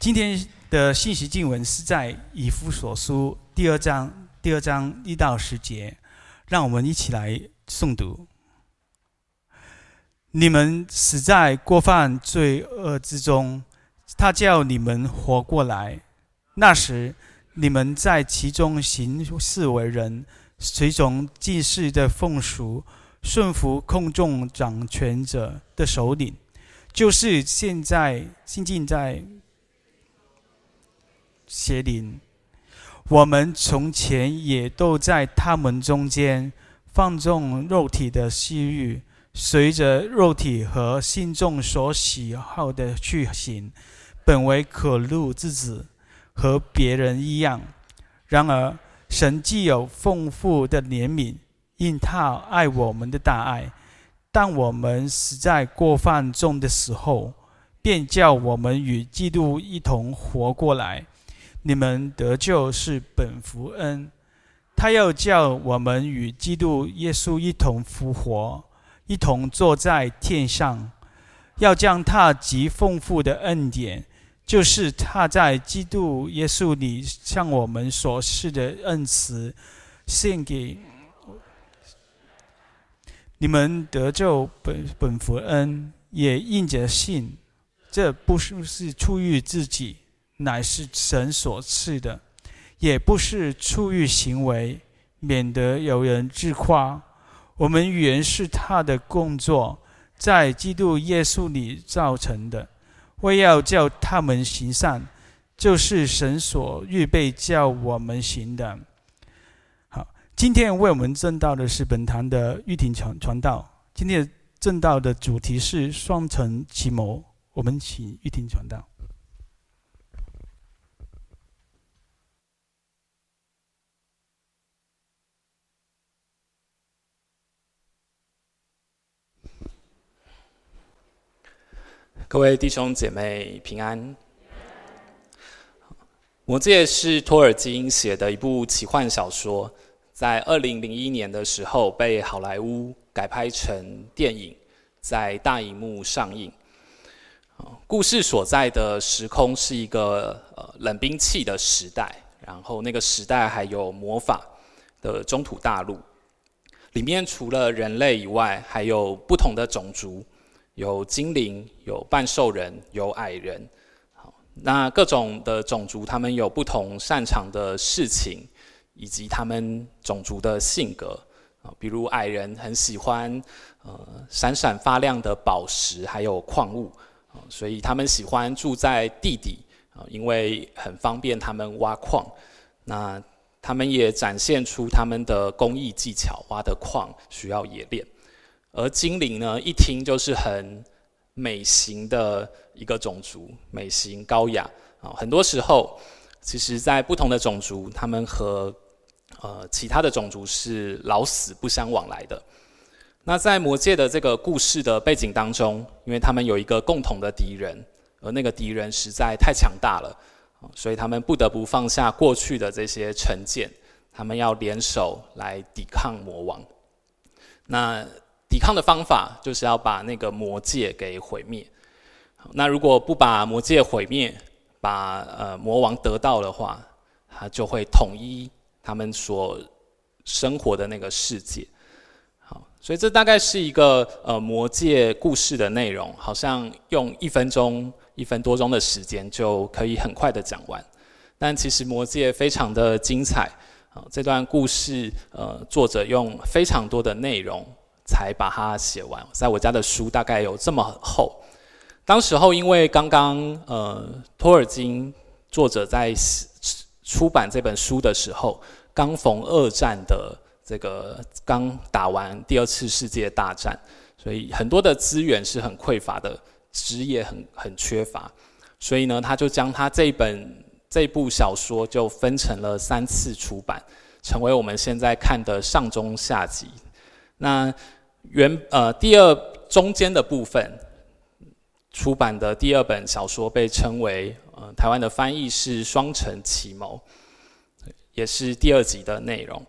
今天的信息经文是在以弗所书第二章第二章一到十节，让我们一起来诵读。你们死在过犯罪恶之中，他叫你们活过来。那时你们在其中行事为人，随从今世的风俗，顺服空中掌权者的首领，就是现在现今在邪灵。我们从前也都在他们中间，放纵肉体的私欲。随着肉体和心中所喜好的去行，本为可怒之子，和别人一样。然而，神既有丰富的怜悯，因他爱我们的大爱，当我们实在过犯中的时候，便叫我们与基督一同活过来。你们得救是本福恩，他要叫我们与基督耶稣一同复活。一同坐在天上，要将他极丰富的恩典，就是他在基督耶稣里向我们所施的恩慈，献给你们得救本本福恩，也应着信。这不是是出于自己，乃是神所赐的；也不是出于行为，免得有人自夸。我们原是他的工作，在基督耶稣里造成的，为要叫他们行善，就是神所预备叫我们行的。好，今天为我们证道的是本堂的玉婷传传道。今天证道的主题是双城奇谋，我们请玉婷传道。各位弟兄姐妹平安。《魔戒》是托尔金写的一部奇幻小说，在二零零一年的时候被好莱坞改拍成电影，在大荧幕上映。故事所在的时空是一个呃冷兵器的时代，然后那个时代还有魔法的中土大陆，里面除了人类以外，还有不同的种族。有精灵，有半兽人，有矮人。好，那各种的种族，他们有不同擅长的事情，以及他们种族的性格。啊，比如矮人很喜欢呃闪闪发亮的宝石，还有矿物啊，所以他们喜欢住在地底啊，因为很方便他们挖矿。那他们也展现出他们的工艺技巧，挖的矿需要冶炼。而精灵呢，一听就是很美型的一个种族，美型高雅啊。很多时候，其实，在不同的种族，他们和呃其他的种族是老死不相往来的。那在魔界的这个故事的背景当中，因为他们有一个共同的敌人，而那个敌人实在太强大了，所以他们不得不放下过去的这些成见，他们要联手来抵抗魔王。那抵抗的方法就是要把那个魔界给毁灭。那如果不把魔界毁灭，把呃魔王得到的话，他就会统一他们所生活的那个世界。好，所以这大概是一个呃魔界故事的内容，好像用一分钟、一分多钟的时间就可以很快的讲完。但其实魔界非常的精彩。啊，这段故事呃作者用非常多的内容。才把它写完，在我家的书大概有这么厚。当时候因为刚刚呃托尔金作者在出版这本书的时候，刚逢二战的这个刚打完第二次世界大战，所以很多的资源是很匮乏的，纸也很很缺乏，所以呢，他就将他这本这部小说就分成了三次出版，成为我们现在看的上中下集。那原呃第二中间的部分出版的第二本小说被称为呃台湾的翻译是《双城奇谋》，也是第二集的内容。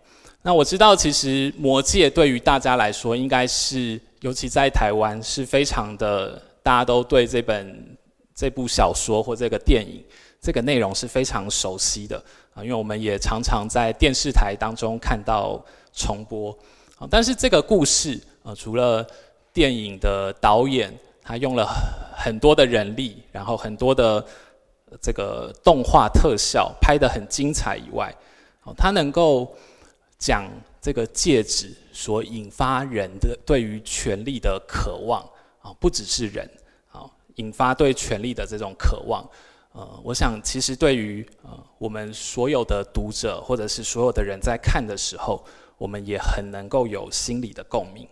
那我知道其实《魔戒》对于大家来说，应该是尤其在台湾是非常的，大家都对这本这部小说或这个电影，这个内容是非常熟悉的啊，因为我们也常常在电视台当中看到重播。但是这个故事啊，除了电影的导演他用了很多的人力，然后很多的这个动画特效拍得很精彩以外，哦他能够讲这个戒指所引发人的对于权力的渴望啊，不只是人啊，引发对权力的这种渴望。呃，我想其实对于呃我们所有的读者或者是所有的人在看的时候，我们也很能够有心理的共鸣。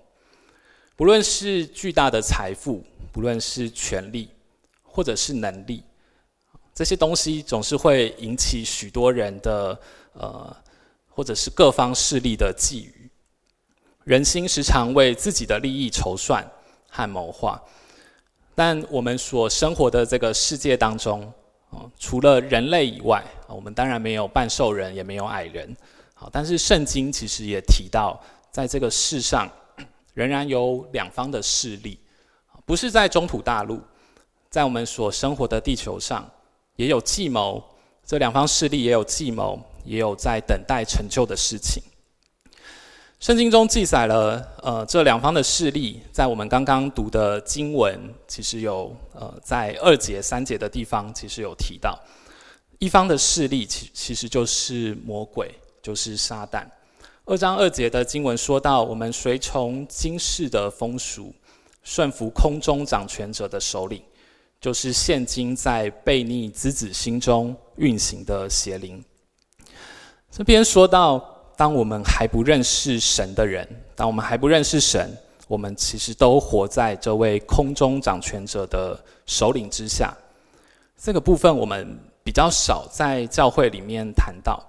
不论是巨大的财富，不论是权力，或者是能力，这些东西总是会引起许多人的呃，或者是各方势力的觊觎。人心时常为自己的利益筹算和谋划，但我们所生活的这个世界当中，除了人类以外，我们当然没有半兽人，也没有矮人。好，但是圣经其实也提到，在这个世上仍然有两方的势力，不是在中土大陆，在我们所生活的地球上也有计谋。这两方势力也有计谋，也有在等待成就的事情。圣经中记载了，呃，这两方的势力，在我们刚刚读的经文，其实有，呃，在二节、三节的地方，其实有提到，一方的势力，其其实就是魔鬼，就是撒旦。二章二节的经文说到，我们随从今世的风俗，顺服空中掌权者的首领，就是现今在悖逆之子心中运行的邪灵。这边说到。当我们还不认识神的人，当我们还不认识神，我们其实都活在这位空中掌权者的首领之下。这个部分我们比较少在教会里面谈到，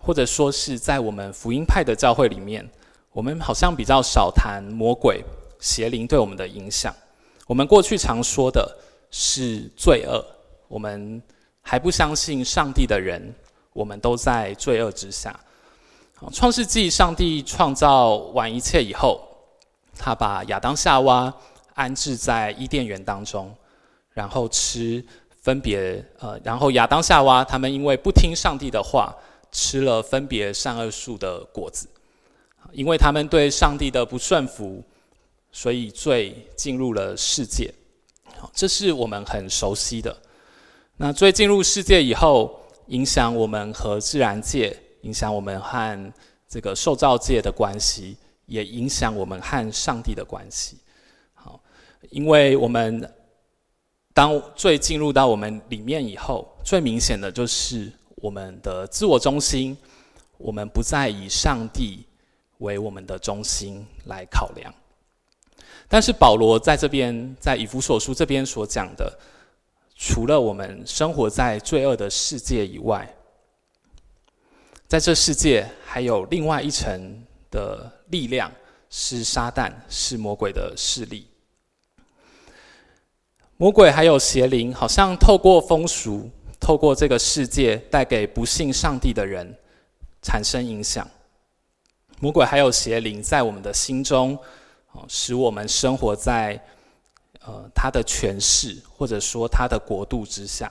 或者说是在我们福音派的教会里面，我们好像比较少谈魔鬼、邪灵对我们的影响。我们过去常说的是罪恶，我们还不相信上帝的人，我们都在罪恶之下。创世纪，上帝创造完一切以后，他把亚当夏娃安置在伊甸园当中，然后吃分别呃，然后亚当夏娃他们因为不听上帝的话，吃了分别善恶树的果子，因为他们对上帝的不顺服，所以罪进入了世界。好这是我们很熟悉的。那罪进入世界以后，影响我们和自然界。影响我们和这个受造界的关系，也影响我们和上帝的关系。好，因为我们当罪进入到我们里面以后，最明显的就是我们的自我中心，我们不再以上帝为我们的中心来考量。但是保罗在这边，在以弗所书这边所讲的，除了我们生活在罪恶的世界以外，在这世界还有另外一层的力量，是撒旦，是魔鬼的势力。魔鬼还有邪灵，好像透过风俗，透过这个世界，带给不信上帝的人产生影响。魔鬼还有邪灵在我们的心中，使我们生活在呃他的权势或者说他的国度之下。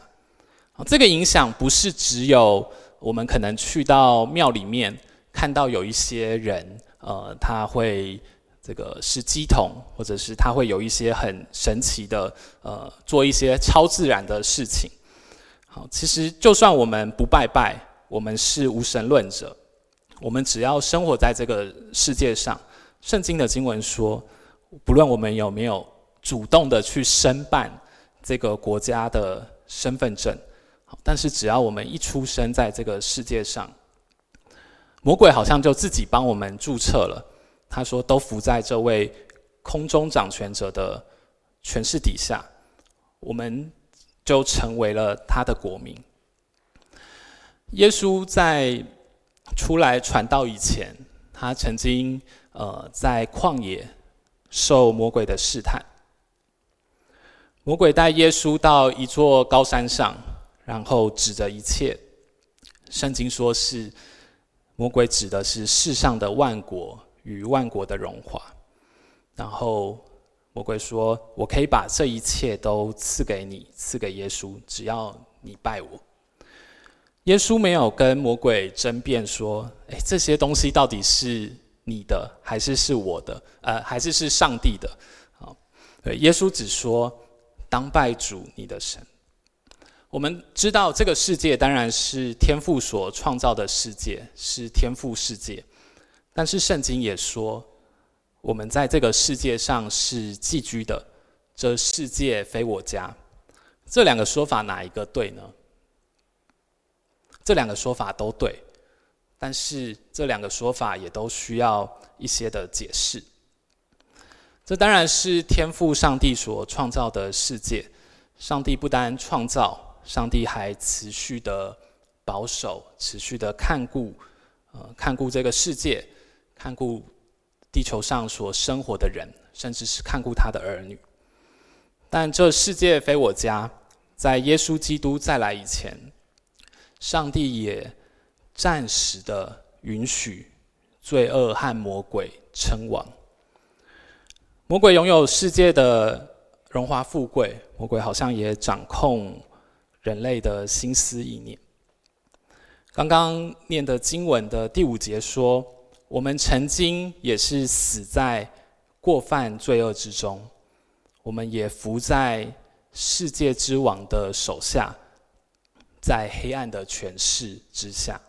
这个影响不是只有。我们可能去到庙里面，看到有一些人，呃，他会这个是乩童，或者是他会有一些很神奇的，呃，做一些超自然的事情。其实就算我们不拜拜，我们是无神论者，我们只要生活在这个世界上，圣经的经文说，不论我们有没有主动的去申办这个国家的身份证。但是只要我们一出生在这个世界上，魔鬼好像就自己帮我们注册了。他说：“都服在这位空中掌权者的权势底下，我们就成为了他的国民。”耶稣在出来传道以前，他曾经呃在旷野受魔鬼的试探。魔鬼带耶稣到一座高山上。然后指着一切，圣经说是魔鬼指的是世上的万国与万国的荣华。然后魔鬼说：“我可以把这一切都赐给你，赐给耶稣，只要你拜我。”耶稣没有跟魔鬼争辩说：“诶，这些东西到底是你的，还是是我的？呃，还是是上帝的？”啊，对，耶稣只说：“当拜主你的神。”我们知道这个世界当然是天父所创造的世界，是天父世界。但是圣经也说，我们在这个世界上是寄居的，这世界非我家。这两个说法哪一个对呢？这两个说法都对，但是这两个说法也都需要一些的解释。这当然是天赋上帝所创造的世界，上帝不单创造。上帝还持续的保守，持续的看顾，呃，看顾这个世界，看顾地球上所生活的人，甚至是看顾他的儿女。但这世界非我家，在耶稣基督再来以前，上帝也暂时的允许罪恶和魔鬼称王。魔鬼拥有世界的荣华富贵，魔鬼好像也掌控。人类的心思意念。刚刚念的经文的第五节说：“我们曾经也是死在过犯罪恶之中，我们也伏在世界之王的手下，在黑暗的权势之下。”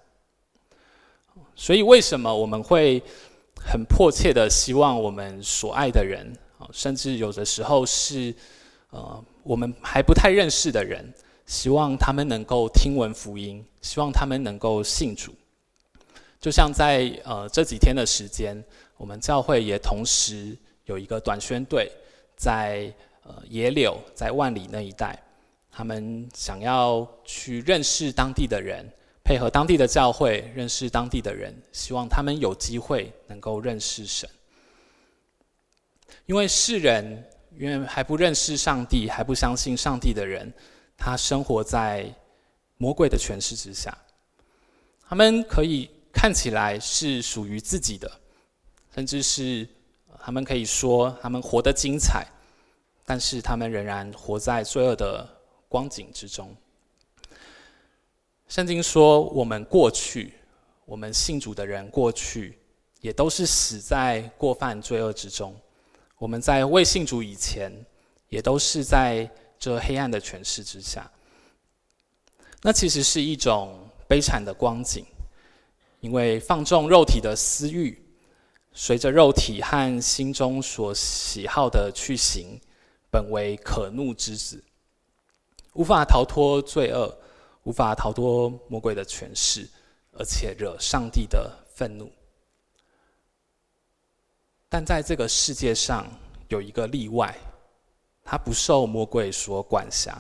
所以，为什么我们会很迫切的希望我们所爱的人，甚至有的时候是呃我们还不太认识的人？希望他们能够听闻福音，希望他们能够信主。就像在呃这几天的时间，我们教会也同时有一个短宣队，在呃野柳，在万里那一带，他们想要去认识当地的人，配合当地的教会认识当地的人，希望他们有机会能够认识神。因为世人，因为还不认识上帝，还不相信上帝的人。他生活在魔鬼的权势之下，他们可以看起来是属于自己的，甚至是他们可以说他们活得精彩，但是他们仍然活在罪恶的光景之中。圣经说，我们过去，我们信主的人过去，也都是死在过犯罪恶之中。我们在未信主以前，也都是在。这黑暗的权势之下，那其实是一种悲惨的光景，因为放纵肉体的私欲，随着肉体和心中所喜好的去行，本为可怒之子，无法逃脱罪恶，无法逃脱魔鬼的权势，而且惹上帝的愤怒。但在这个世界上有一个例外。他不受魔鬼所管辖，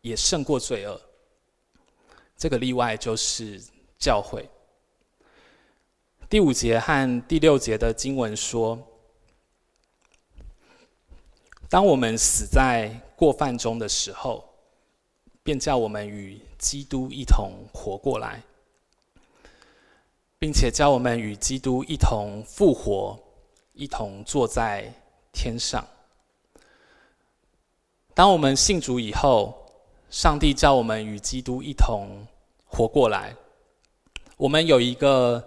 也胜过罪恶。这个例外就是教会。第五节和第六节的经文说：“当我们死在过犯中的时候，便叫我们与基督一同活过来，并且叫我们与基督一同复活，一同坐在天上。”当我们信主以后，上帝叫我们与基督一同活过来，我们有一个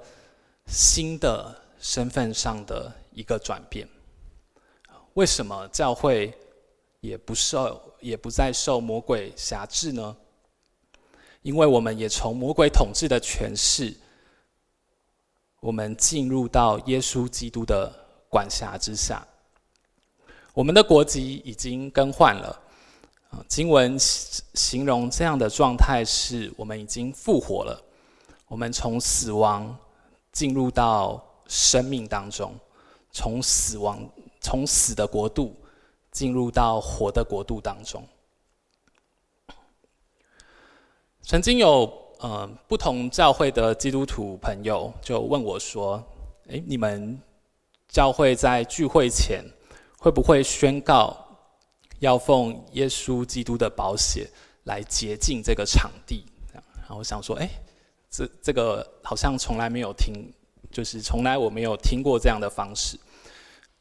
新的身份上的一个转变。为什么教会也不受，也不再受魔鬼辖制呢？因为我们也从魔鬼统治的权势，我们进入到耶稣基督的管辖之下。我们的国籍已经更换了，经文形容这样的状态是：我们已经复活了，我们从死亡进入到生命当中，从死亡、从死的国度进入到活的国度当中。曾经有呃不同教会的基督徒朋友就问我说：“诶，你们教会在聚会前？”会不会宣告要奉耶稣基督的宝血来洁净这个场地？然后我想说，哎，这这个好像从来没有听，就是从来我没有听过这样的方式。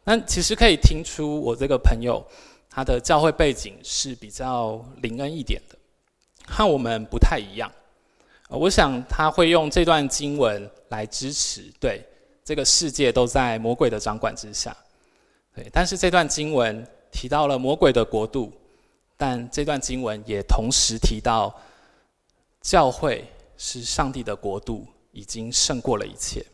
那其实可以听出我这个朋友他的教会背景是比较灵恩一点的，和我们不太一样。我想他会用这段经文来支持，对，这个世界都在魔鬼的掌管之下。对，但是这段经文提到了魔鬼的国度，但这段经文也同时提到教会是上帝的国度，已经胜过了一切。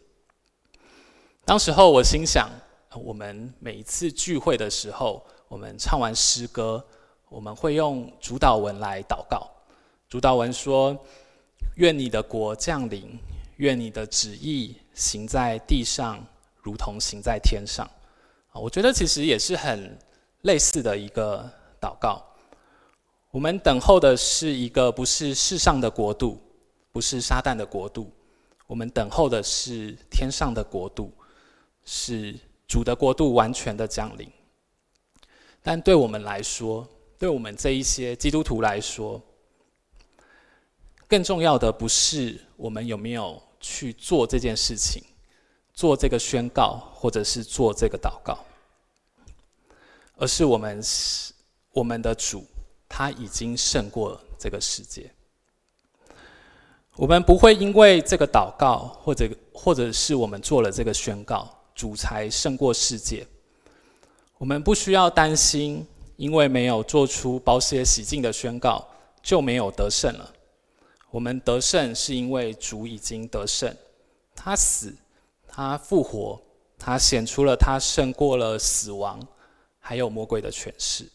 当时候我心想，我们每一次聚会的时候，我们唱完诗歌，我们会用主祷文来祷告。主祷文说：“愿你的国降临，愿你的旨意行在地上，如同行在天上。”啊，我觉得其实也是很类似的一个祷告。我们等候的是一个不是世上的国度，不是撒旦的国度，我们等候的是天上的国度，是主的国度完全的降临。但对我们来说，对我们这一些基督徒来说，更重要的不是我们有没有去做这件事情。做这个宣告，或者是做这个祷告，而是我们是我们的主，他已经胜过这个世界。我们不会因为这个祷告，或者或者是我们做了这个宣告，主才胜过世界。我们不需要担心，因为没有做出宝血洗净的宣告，就没有得胜了。我们得胜是因为主已经得胜，他死。他复活，他显出了他胜过了死亡，还有魔鬼的权势。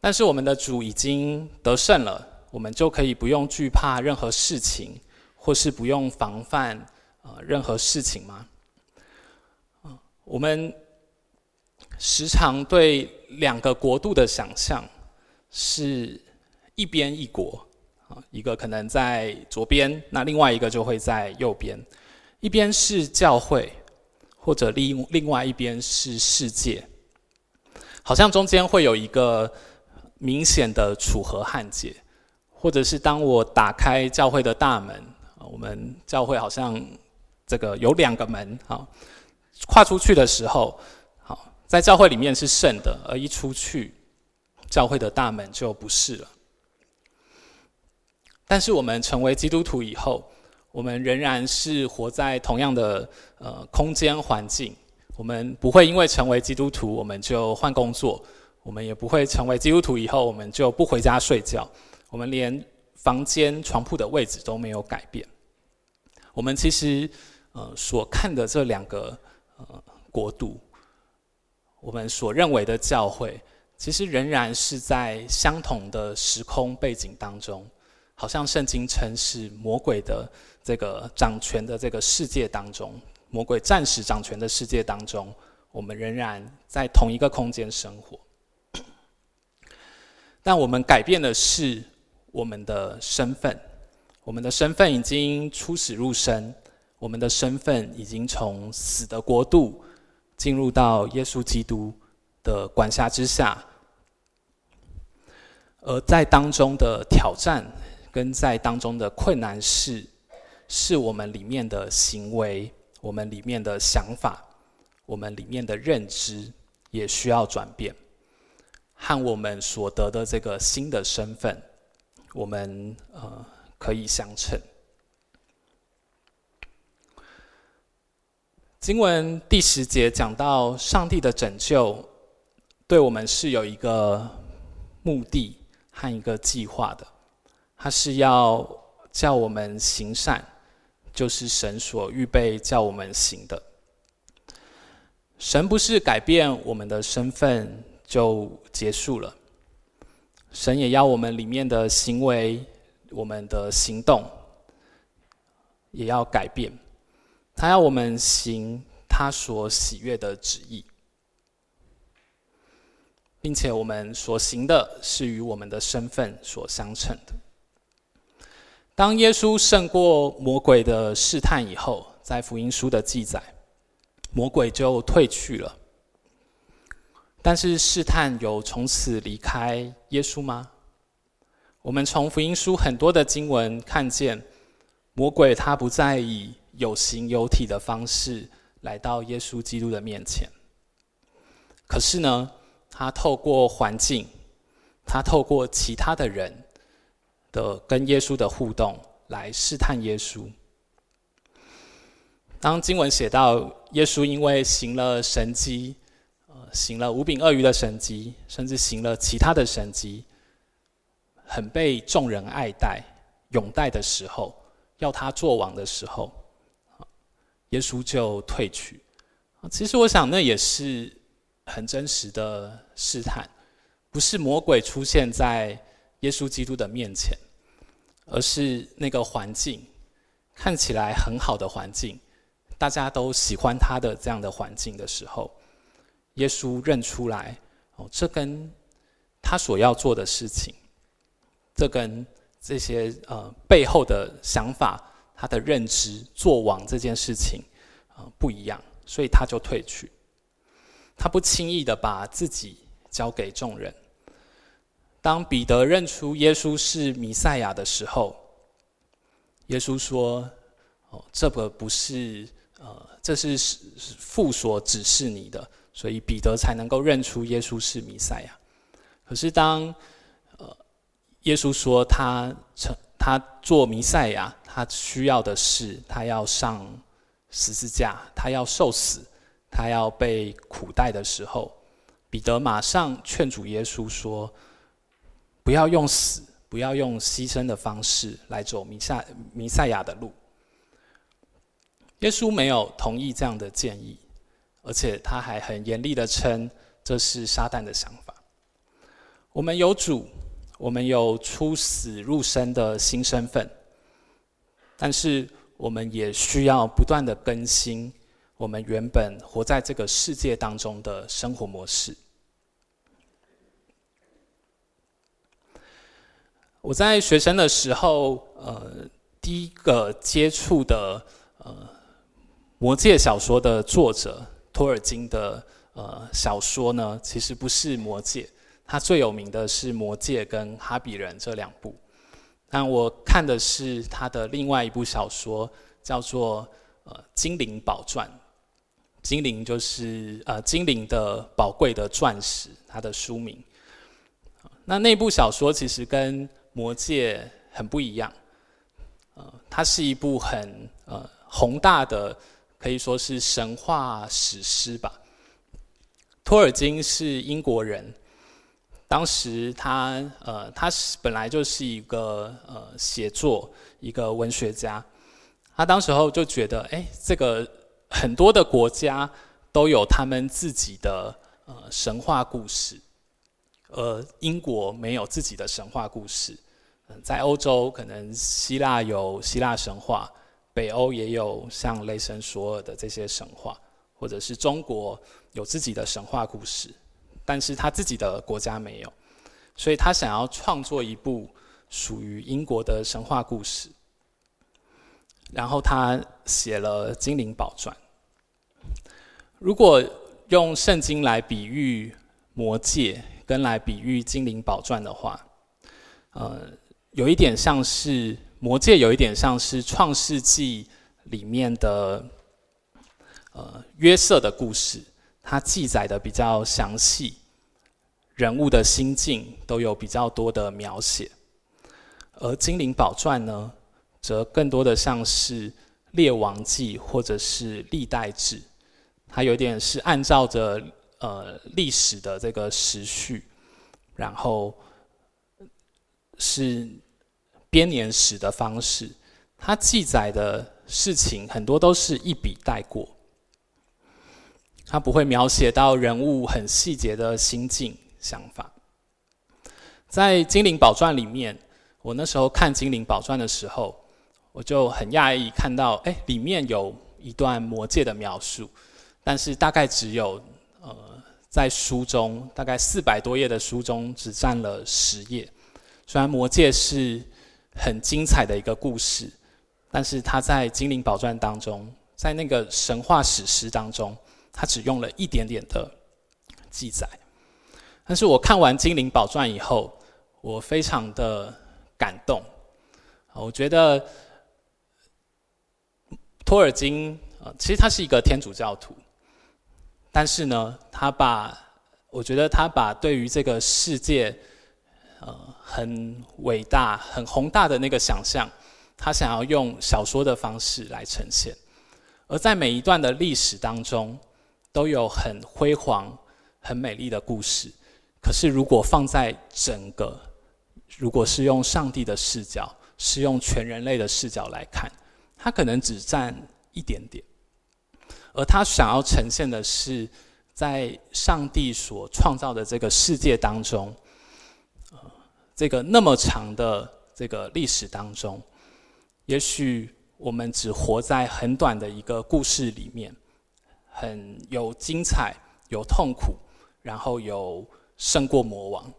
但是我们的主已经得胜了，我们就可以不用惧怕任何事情，或是不用防范呃任何事情吗？我们时常对两个国度的想象是一边一国啊。一个可能在左边，那另外一个就会在右边。一边是教会，或者另另外一边是世界，好像中间会有一个明显的楚河汉界，或者是当我打开教会的大门，我们教会好像这个有两个门啊，跨出去的时候，好，在教会里面是圣的，而一出去，教会的大门就不是了。但是我们成为基督徒以后，我们仍然是活在同样的呃空间环境。我们不会因为成为基督徒，我们就换工作；我们也不会成为基督徒以后，我们就不回家睡觉。我们连房间床铺的位置都没有改变。我们其实呃所看的这两个呃国度，我们所认为的教会，其实仍然是在相同的时空背景当中。好像圣经称是魔鬼的这个掌权的这个世界当中，魔鬼暂时掌权的世界当中，我们仍然在同一个空间生活。但我们改变的是我们的身份，我们的身份已经出死入生，我们的身份已经从死的国度进入到耶稣基督的管辖之下，而在当中的挑战。跟在当中的困难是，是我们里面的行为，我们里面的想法，我们里面的认知也需要转变，和我们所得的这个新的身份，我们呃可以相称。经文第十节讲到，上帝的拯救对我们是有一个目的和一个计划的。他是要叫我们行善，就是神所预备叫我们行的。神不是改变我们的身份就结束了，神也要我们里面的行为、我们的行动也要改变。他要我们行他所喜悦的旨意，并且我们所行的是与我们的身份所相称的。当耶稣胜过魔鬼的试探以后，在福音书的记载，魔鬼就退去了。但是试探有从此离开耶稣吗？我们从福音书很多的经文看见，魔鬼他不再以有形有体的方式来到耶稣基督的面前。可是呢，他透过环境，他透过其他的人的跟耶稣的互动来试探耶稣。当经文写到耶稣因为行了神迹，行了五饼二鱼的神迹，甚至行了其他的神迹，很被众人爱戴、拥戴的时候，要他做王的时候，耶稣就退去。其实我想，那也是很真实的试探，不是魔鬼出现在耶稣基督的面前，而是那个环境看起来很好的环境。大家都喜欢他的这样的环境的时候，耶稣认出来哦，这跟他所要做的事情，这跟这些呃背后的想法、他的认知、做王这件事情啊不一样，所以他就退去。他不轻易的把自己交给众人。当彼得认出耶稣是弥赛亚的时候，耶稣说：“哦，这个不是。”呃，这是父所指示你的，所以彼得才能够认出耶稣是弥赛亚。可是当呃耶稣说他成他做弥赛亚，他需要的是他要上十字架，他要受死，他要被苦待的时候，彼得马上劝阻耶稣说：不要用死，不要用牺牲的方式来走弥赛弥赛亚的路。耶稣没有同意这样的建议，而且他还很严厉的称这是撒旦的想法。我们有主，我们有出死入生的新身份，但是我们也需要不断的更新我们原本活在这个世界当中的生活模式。我在学生的时候，呃，第一个接触的，呃。魔戒小说的作者托尔金的呃小说呢，其实不是魔戒，他最有名的是魔戒跟哈比人这两部。但我看的是他的另外一部小说，叫做呃精灵宝钻。精灵就是呃精灵的宝贵的钻石，它的书名。那那部小说其实跟魔戒很不一样，呃，它是一部很呃宏大的。可以说是神话史诗吧。托尔金是英国人，当时他呃，他是本来就是一个呃写作一个文学家，他当时候就觉得，哎，这个很多的国家都有他们自己的呃神话故事，而英国没有自己的神话故事。嗯在欧洲，可能希腊有希腊神话。北欧也有像雷神索尔的这些神话，或者是中国有自己的神话故事，但是他自己的国家没有，所以他想要创作一部属于英国的神话故事，然后他写了《精灵宝钻》。如果用圣经来比喻魔戒，跟来比喻《精灵宝钻》的话，呃，有一点像是。魔戒有一点像是创世纪里面的呃约瑟的故事，它记载的比较详细，人物的心境都有比较多的描写。而精灵宝钻呢，则更多的像是列王记或者是历代志，它有点是按照着呃历史的这个时序，然后是。编年史的方式，它记载的事情很多都是一笔带过，它不会描写到人物很细节的心境想法。在《精灵宝传》里面，我那时候看《精灵宝传》的时候，我就很讶异看到，哎，里面有一段魔戒的描述，但是大概只有呃，在书中大概四百多页的书中只占了十页，虽然魔戒是。很精彩的一个故事，但是他在《精灵宝钻》当中，在那个神话史诗当中，他只用了一点点的记载。但是我看完《精灵宝钻》以后，我非常的感动。我觉得托尔金呃，其实他是一个天主教徒，但是呢，他把我觉得他把对于这个世界，呃，很伟大、很宏大的那个想象，他想要用小说的方式来呈现，而在每一段的历史当中，都有很辉煌、很美丽的故事。可是，如果放在整个，如果是用上帝的视角，是用全人类的视角来看，他可能只占一点点。而他想要呈现的是，在上帝所创造的这个世界当中，这个那么长的这个历史当中，也许我们只活在很短的一个故事里面，很有精彩，有痛苦，然后有。胜过魔王，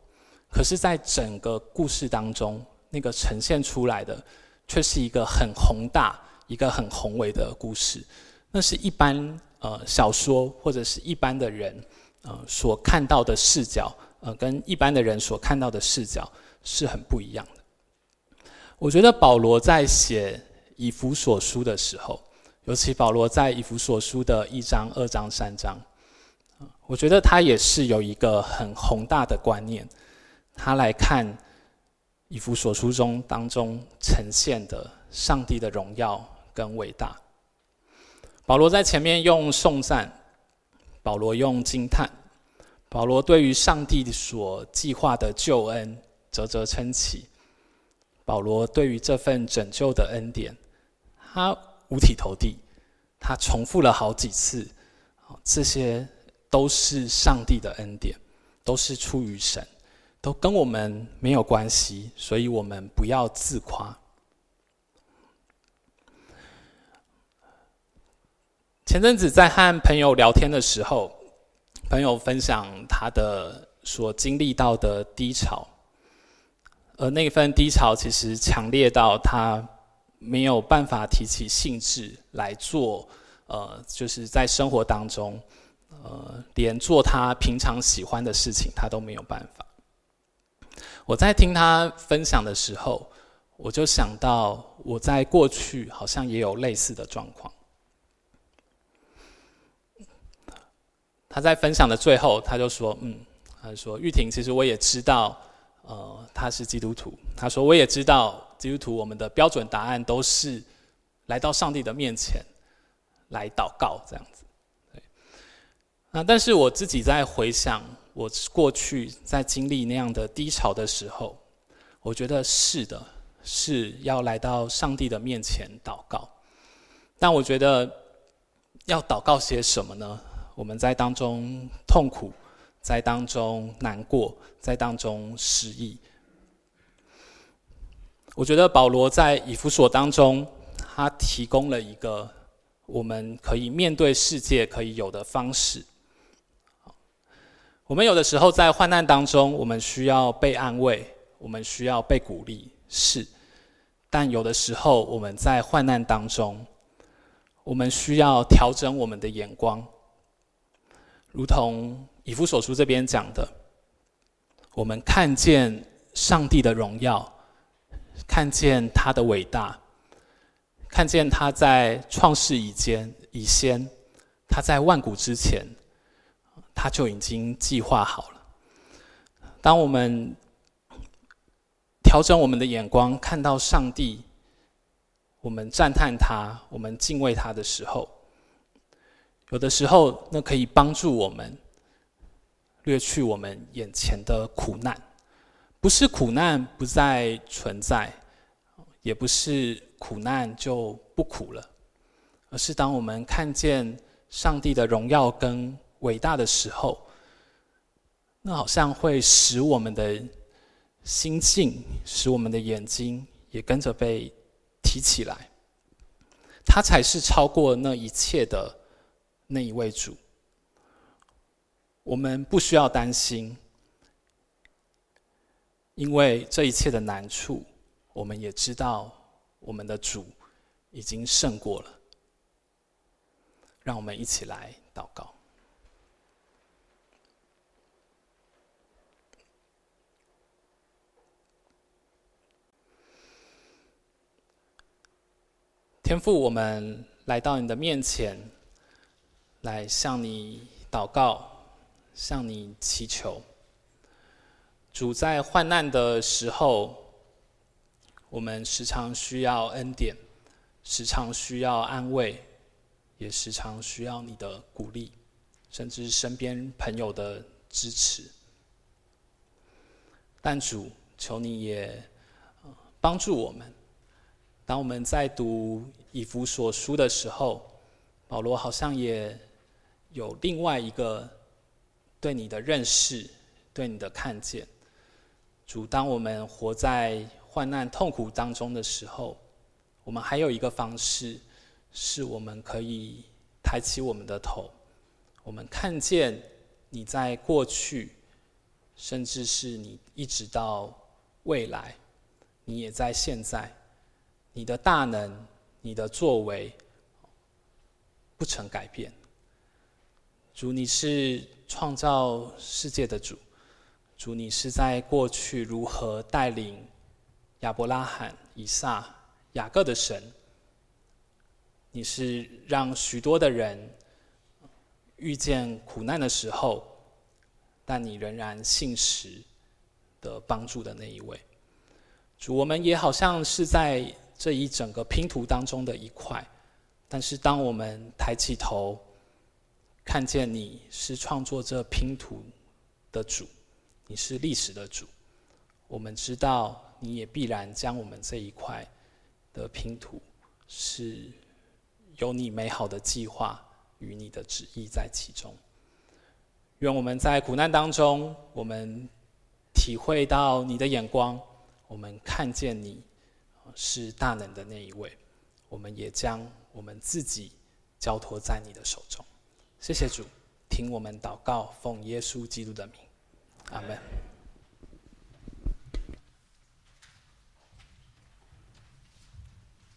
可是，在整个故事当中，那个呈现出来的，却是一个很宏大、一个很宏伟的故事。那是一般呃小说或者是一般的人呃所看到的视角，呃，跟一般的人所看到的视角是很不一样的。我觉得保罗在写以弗所书的时候，尤其保罗在以弗所书的一章、二章、三章。我觉得他也是有一个很宏大的观念，他来看以弗所书中当中呈现的上帝的荣耀跟伟大。保罗在前面用颂赞，保罗用惊叹，保罗对于上帝所计划的救恩啧啧称奇，保罗对于这份拯救的恩典，他五体投地，他重复了好几次，这些。都是上帝的恩典，都是出于神，都跟我们没有关系，所以我们不要自夸。前阵子在和朋友聊天的时候，朋友分享他的所经历到的低潮，而那份低潮其实强烈到他没有办法提起兴致来做，呃，就是在生活当中。呃，连做他平常喜欢的事情，他都没有办法。我在听他分享的时候，我就想到我在过去好像也有类似的状况。他在分享的最后，他就说：“嗯，他就说玉婷，其实我也知道，呃，他是基督徒。他说我也知道，基督徒我们的标准答案都是来到上帝的面前来祷告这样子。”那但是我自己在回想我过去在经历那样的低潮的时候，我觉得是的，是要来到上帝的面前祷告。但我觉得要祷告些什么呢？我们在当中痛苦，在当中难过，在当中失意。我觉得保罗在以弗所当中，他提供了一个我们可以面对世界可以有的方式。我们有的时候在患难当中，我们需要被安慰，我们需要被鼓励，是。但有的时候我们在患难当中，我们需要调整我们的眼光，如同以弗所书这边讲的，我们看见上帝的荣耀，看见他的伟大，看见他在创世以前以先，他在万古之前。他就已经计划好了。当我们调整我们的眼光，看到上帝，我们赞叹他，我们敬畏他的时候，有的时候那可以帮助我们掠去我们眼前的苦难。不是苦难不再存在，也不是苦难就不苦了，而是当我们看见上帝的荣耀跟伟大的时候，那好像会使我们的心境，使我们的眼睛也跟着被提起来。他才是超过那一切的那一位主。我们不需要担心，因为这一切的难处，我们也知道我们的主已经胜过了。让我们一起来祷告。天父，我们来到你的面前，来向你祷告，向你祈求。主在患难的时候，我们时常需要恩典，时常需要安慰，也时常需要你的鼓励，甚至身边朋友的支持。但主，求你也帮助我们。当我们在读以弗所书的时候，保罗好像也有另外一个对你的认识，对你的看见。主，当我们活在患难痛苦当中的时候，我们还有一个方式，是我们可以抬起我们的头，我们看见你在过去，甚至是你一直到未来，你也在现在，你的大能，你的作为不曾改变。主，你是创造世界的主。主，你是在过去如何带领亚伯拉罕、以撒、雅各的神？你是让许多的人遇见苦难的时候，但你仍然信实的帮助的那一位。主，我们也好像是在这一整个拼图当中的一块，但是当我们抬起头，看见你是创作这拼图的主。你是历史的主，我们知道你也必然将我们这一块的拼图是有你美好的计划与你的旨意在其中。愿我们在苦难当中，我们体会到你的眼光，我们看见你是大能的那一位，我们也将我们自己交托在你的手中。谢谢主，听我们祷告，奉耶稣基督的名。阿门。